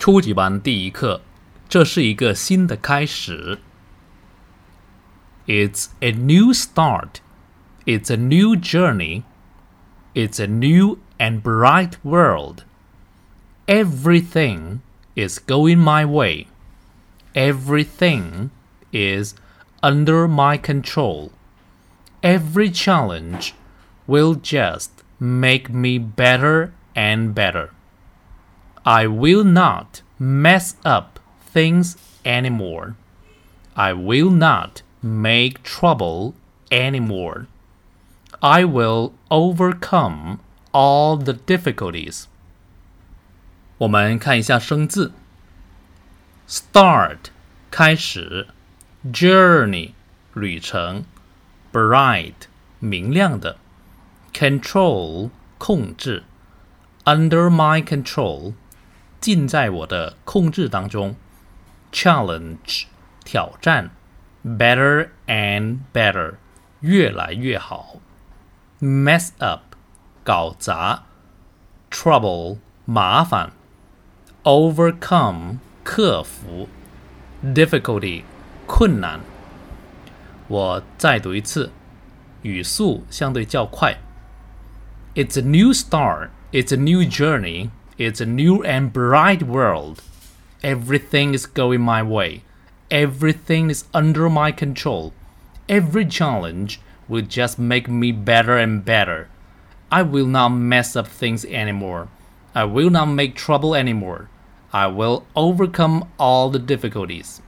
初级班第一课，这是一个新的开始。It's a new start. It's a new journey. It's a new and bright world. Everything is going my way. Everything is under my control. Every challenge will just make me better and better. I will not mess up things anymore. I will not make trouble anymore. I will overcome all the difficulties. 我们看一下生字：start 开始，journey 旅程，bright 明亮的，control 控制，under my control 尽在我的控制当中。Challenge，挑战；better and better，越来越好。Mess up，搞砸；trouble，麻烦；overcome，克服；difficulty，困难。我再读一次，语速相对较快。It's a new start. It's a new journey. It's a new and bright world. Everything is going my way. Everything is under my control. Every challenge will just make me better and better. I will not mess up things anymore. I will not make trouble anymore. I will overcome all the difficulties.